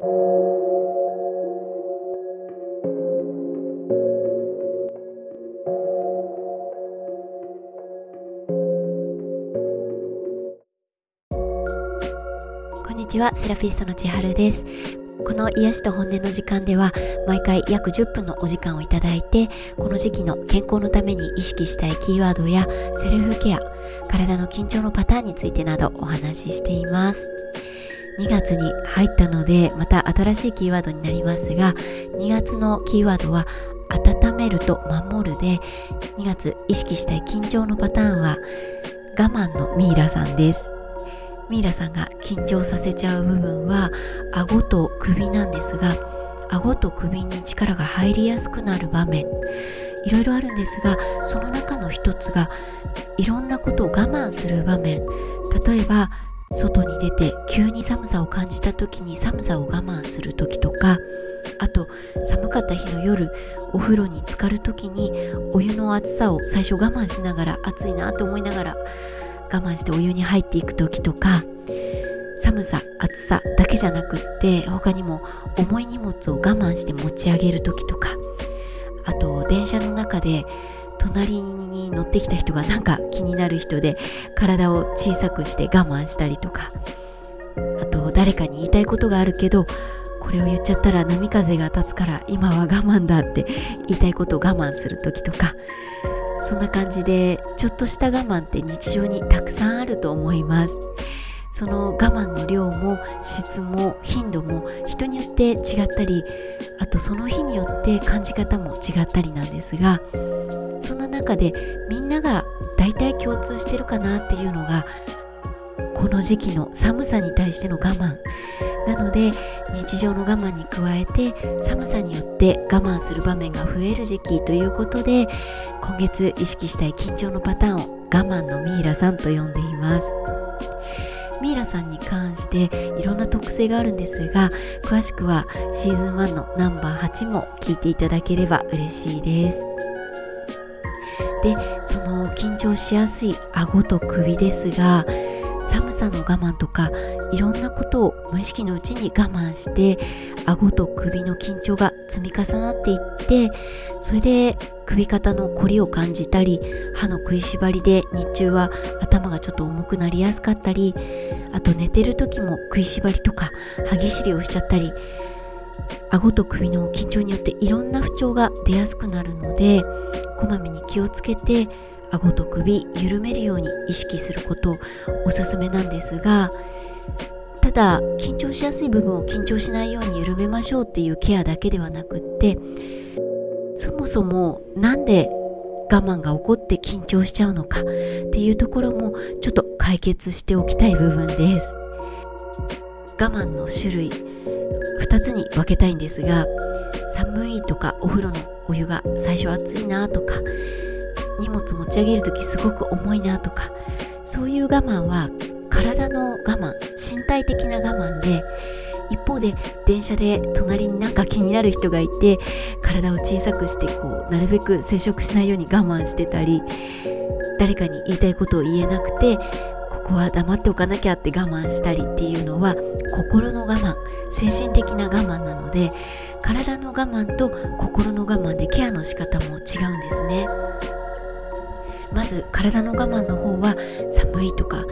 こんにちはセラピストの千春です。この癒しと本音の時間では毎回約10分のお時間をいただいてこの時期の健康のために意識したいキーワードやセルフケア体の緊張のパターンについてなどお話ししています。2月に入ったのでまた新しいキーワードになりますが2月のキーワードは温めると守るで2月意識したい緊張のパターンは我慢のミイラさんです。ミイラさんが緊張させちゃう部分は顎と首なんですが顎と首に力が入りやすくなる場面。いろいろあるんですがその中の一つがいろんなことを我慢する場面。例えば外に出て急に寒さを感じた時に寒さを我慢する時とかあと寒かった日の夜お風呂に浸かる時にお湯の熱さを最初我慢しながら暑いなと思いながら我慢してお湯に入っていく時とか寒さ暑さだけじゃなくって他にも重い荷物を我慢して持ち上げる時とかあと電車の中で隣に乗ってきた人がなんか気になる人で体を小さくして我慢したりとか。あと誰かに言いたいことがあるけどこれを言っちゃったら波風が立つから今は我慢だって言いたいことを我慢する時とか。そんな感じでちょっとした我慢って日常にたくさんあると思います。その我慢の量も質も頻度も人によって違ったりあとその日によって感じ方も違ったりなんですがそんな中でみんなが大体共通してるかなっていうのがこの時期の寒さに対しての我慢。なので日常の我慢に加えて寒さによって我慢する場面が増える時期ということで今月意識したい緊張のパターンを我慢のミイラさんと呼んでいます。ミイラさんに関していろんな特性があるんですが詳しくはシーズン1のナンバー8も聞いていただければ嬉しいです。でその緊張しやすい顎と首ですがさの我慢とかいろんなことを無意識のうちに我慢して顎と首の緊張が積み重なっていってそれで首肩のこりを感じたり歯の食いしばりで日中は頭がちょっと重くなりやすかったりあと寝てる時も食いしばりとか歯ぎしりをしちゃったり顎と首の緊張によっていろんな不調が出やすくなるのでこまめに気をつけて顎と首緩めるように意識することおすすめなんですがただ緊張しやすい部分を緊張しないように緩めましょうっていうケアだけではなくってそもそも何で我慢が起こって緊張しちゃうのかっていうところもちょっと解決しておきたい部分です。我慢の種類2つに分けたいんですが寒いとかお風呂のお湯が最初暑いなとか荷物持ち上げる時すごく重いなとかそういう我慢は体の我慢身体的な我慢で一方で電車で隣になんか気になる人がいて体を小さくしてこうなるべく接触しないように我慢してたり誰かに言いたいことを言えなくてここは黙っておかなきゃって我慢したりっていうのは心の我慢精神的な我慢なので体の我慢と心の我慢でケアの仕方も違うんですね。まず体の我慢の方は寒いとか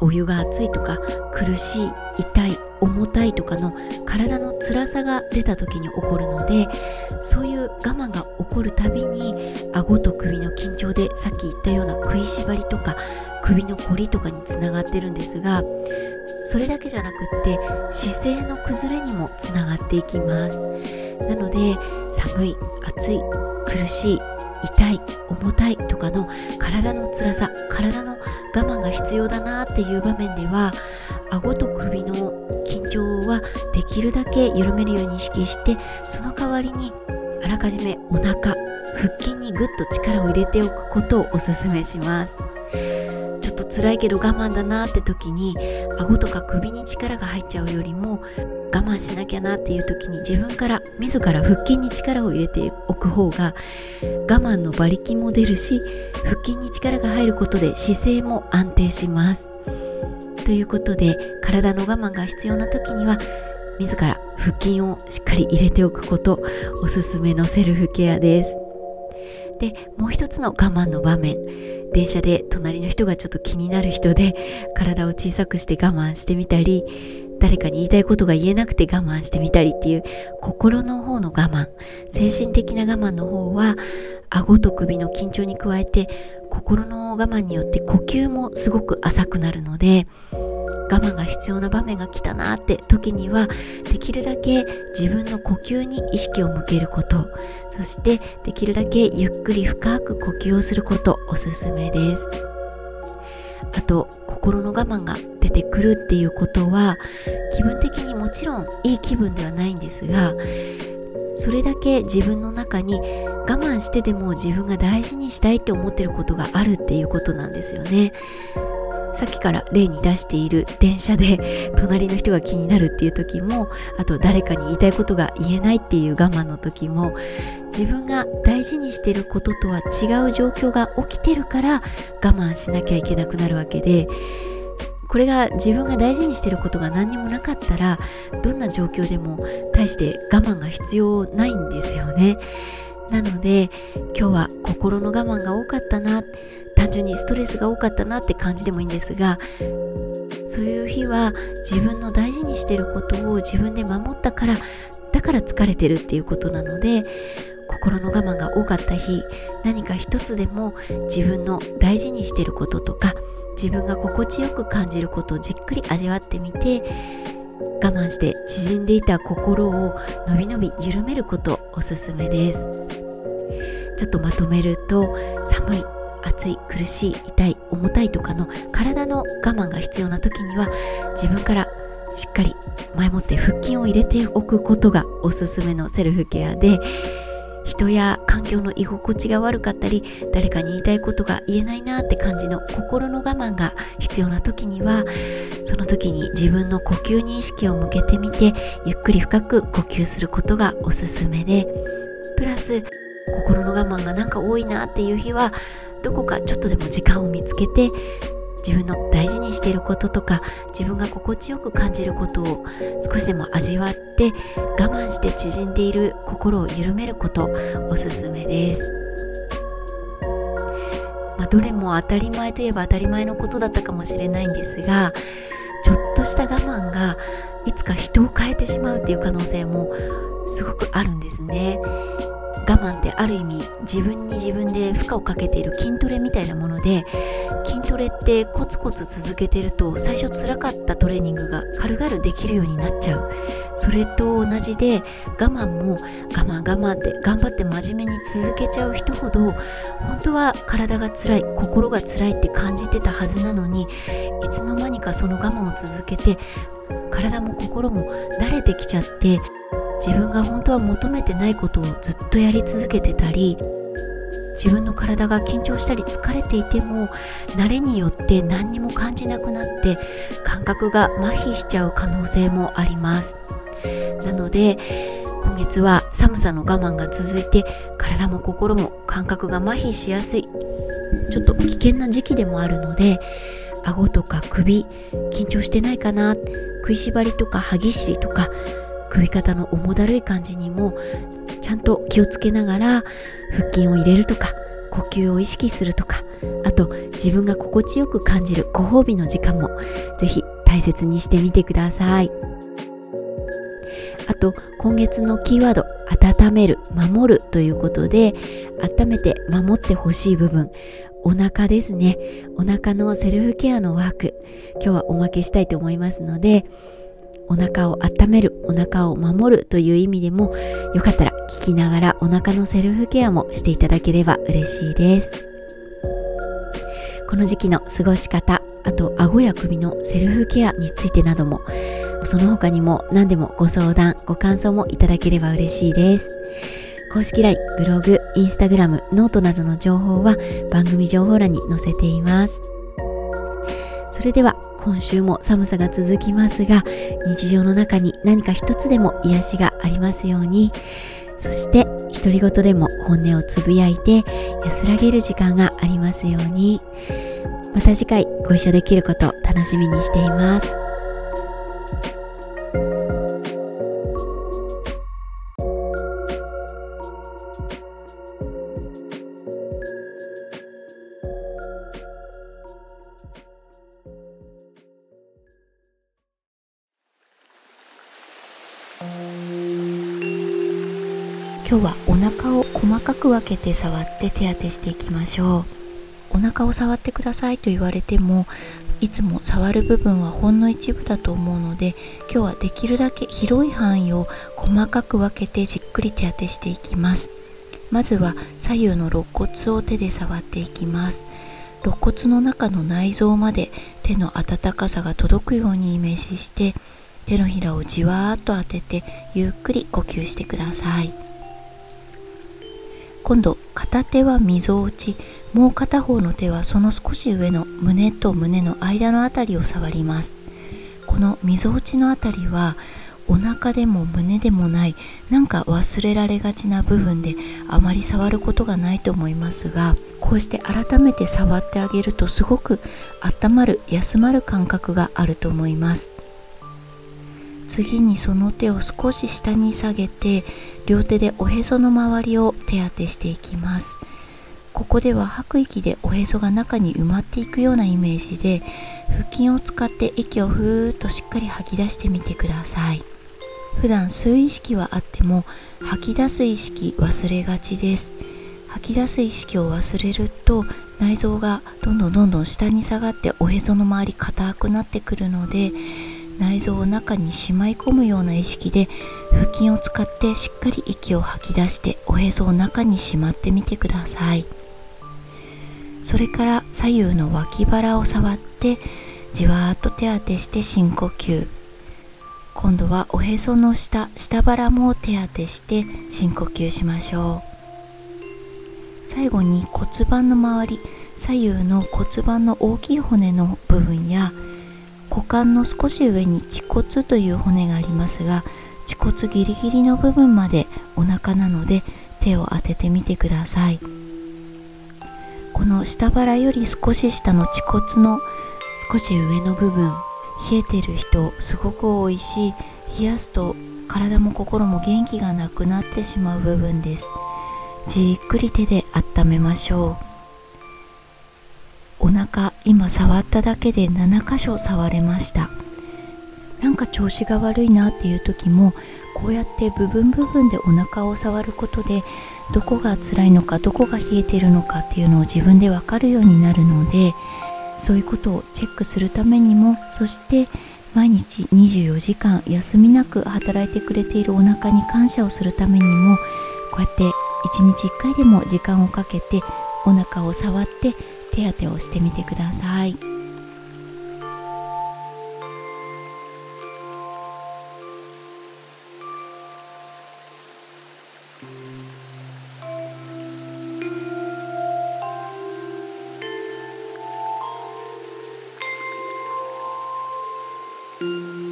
お湯が熱いとか苦しい痛い重たいとかの体の辛さが出た時に起こるのでそういう我慢が起こるたびに顎と首の緊張でさっき言ったような食いしばりとか首のこりとかにつながってるんですがそれだけじゃなくって姿勢の崩れにもつながっていきます。なので寒い暑い苦しい痛い重たいとかの体の辛さ体の我慢が必要だなっていう場面では顎と首の緊張はできるだけ緩めるように意識してその代わりにあらかじめお腹腹筋にぐっと力を入れておくことをおすすめします。ちょっと辛いけど我慢だなって時に顎とか首に力が入っちゃうよりも我慢しなきゃなっていう時に自分から自ら腹筋に力を入れておく方が我慢の馬力も出るし腹筋に力が入ることで姿勢も安定します。ということで体の我慢が必要な時には自ら腹筋をしっかり入れておくことおすすめのセルフケアです。でもう一つの我慢の場面。電車で隣の人がちょっと気になる人で体を小さくして我慢してみたり誰かに言いたいことが言えなくて我慢してみたりっていう心の方の我慢。精神的な我慢の方は顎と首の緊張に加えて心の我慢によって呼吸もすごく浅くなるので我慢が必要な場面が来たなって時にはできるだけ自分の呼吸に意識を向けることそしてできるだけゆっくり深く呼吸をすることおすすめです。あと心の我慢が出てくるっていうことは気分的にもちろんいい気分ではないんですがそれだけ自分の中に我慢してでも自分が大事にしたいって思ってることがあるっていうことなんですよね。さっきから例に出している電車で隣の人が気になるっていう時もあと誰かに言いたいことが言えないっていう我慢の時も自分が大事にしてることとは違う状況が起きてるから我慢しなきゃいけなくなるわけでこれが自分が大事にしてることが何にもなかったらどんな状況でも大して我慢が必要ないんですよね。なので今日は心の我慢が多かったな単純にストレスが多かったなって感じでもいいんですがそういう日は自分の大事にしてることを自分で守ったからだから疲れてるっていうことなので心の我慢が多かった日何か一つでも自分の大事にしてることとか自分が心地よく感じることをじっくり味わってみて我慢して縮んでいた心をのびのび緩めることおすすめです。ちょっとまとめると寒い暑い苦しい痛い重たいとかの体の我慢が必要な時には自分からしっかり前もって腹筋を入れておくことがおすすめのセルフケアで人や環境の居心地が悪かったり誰かに言いたいことが言えないなって感じの心の我慢が必要な時にはその時に自分の呼吸に意識を向けてみてゆっくり深く呼吸することがおすすめでプラス心の我慢がなんか多いなっていう日はどこかちょっとでも時間を見つけて自分の大事にしていることとか自分が心地よく感じることを少しでも味わって我慢して縮んでいる心を緩めることおすすめです。まあ、どれも当たり前といえば当たり前のことだったかもしれないんですがちょっとした我慢がいつか人を変えてしまうっていう可能性もすごくあるんですね。我慢ってある意味自分に自分で負荷をかけている筋トレみたいなもので筋トレってコツコツ続けてると最初辛かったトレーニングが軽々できるようになっちゃう。それと同じで我慢も我慢我慢って頑張って真面目に続けちゃう人ほど本当は体が辛い心が辛いって感じてたはずなのにいつの間にかその我慢を続けて体も心も慣れてきちゃって自分が本当は求めてないことをずっとやり続けてたり自分の体が緊張したり疲れていても慣れによって何にも感じなくなって感覚が麻痺しちゃう可能性もあります。なので今月は寒さの我慢が続いて体も心も感覚が麻痺しやすい。ちょっと危険な時期でもあるので顎とか首緊張してないかな食いしばりとか歯ぎしりとか首肩の重だるい感じにもちゃんと気をつけながら腹筋を入れるとか呼吸を意識するとかあと自分が心地よく感じるご褒美の時間もぜひ大切にしてみてください。あと今月のキーワード温める守るということで温めて守ってほしい部分。お腹ですね。お腹のセルフケアのワーク今日はおまけしたいと思いますのでお腹を温めるお腹を守るという意味でもよかったら聞きながらお腹のセルフケアもしていただければ嬉しいです。この時期の過ごし方あと顎や首のセルフケアについてなどもその他にも何でもご相談ご感想もいただければ嬉しいです。公式 LINE、ブログ、インスタグラム、ノートなどの情報は番組情報欄に載せています。それでは今週も寒さが続きますが日常の中に何か一つでも癒しがありますように。そして独り言でも本音をつぶやいて安らげる時間がありますように。また次回ご一緒できること楽しみにしています。今日はお腹を細かく分けて触って手当てしていきましょう。お腹を触ってくださいと言われてもいつも触る部分はほんの一部だと思うので今日はできるだけ広い範囲を細かく分けてじっくり手当てしていきます。まずは左右の肋骨を手で触っていきます。肋骨の中の内臓まで手の温かさが届くようにイメージして手のひらをじわーっと当ててゆっくり呼吸してください。今度片手はみぞおちもう片方の手はその少し上の胸と胸の間のあたりを触ります。このみぞおちのあたりはお腹でも胸でもないなんか忘れられがちな部分であまり触ることがないと思いますがこうして改めて触ってあげるとすごく温まる休まる感覚があると思います。次にその手を少し下に下げて両手でおへその周りを手当てしていきます。ここでは吐く息でおへそが中に埋まっていくようなイメージで腹筋を使って息をふーっとしっかり吐き出してみてください。普段吸う意識はあっても吐き出す意識忘れがちです。吐き出す意識を忘れると内臓がどんどんどんどん下に下がっておへその周り硬くなってくるので内臓を中にしまい込むような意識で腹筋を使ってしっかり息を吐き出しておへそを中にしまってみてください。それから左右の脇腹を触ってじわーっと手当てして深呼吸。今度はおへその下下腹も手当てして深呼吸しましょう。最後に骨盤の周り左右の骨盤の大きい骨の部分や股間の少し上に恥骨という骨がありますが恥骨ギリギリの部分までお腹なので手を当ててみてください。この下腹より少し下の恥骨の少し上の部分冷えてる人すごく多いし冷やすと体も心も元気がなくなってしまう部分です。じっくり手で温めましょう。お腹今触っただけで7箇所触れました。なんか調子が悪いなっていう時もこうやって部分部分でお腹を触ることでどこが辛いのかどこが冷えてるのかっていうのを自分でわかるようになるのでそういうことをチェックするためにもそして毎日24時間休みなく働いてくれているお腹に感謝をするためにもこうやって1日1回でも時間をかけてお腹を触って手当てをしてみてください。Música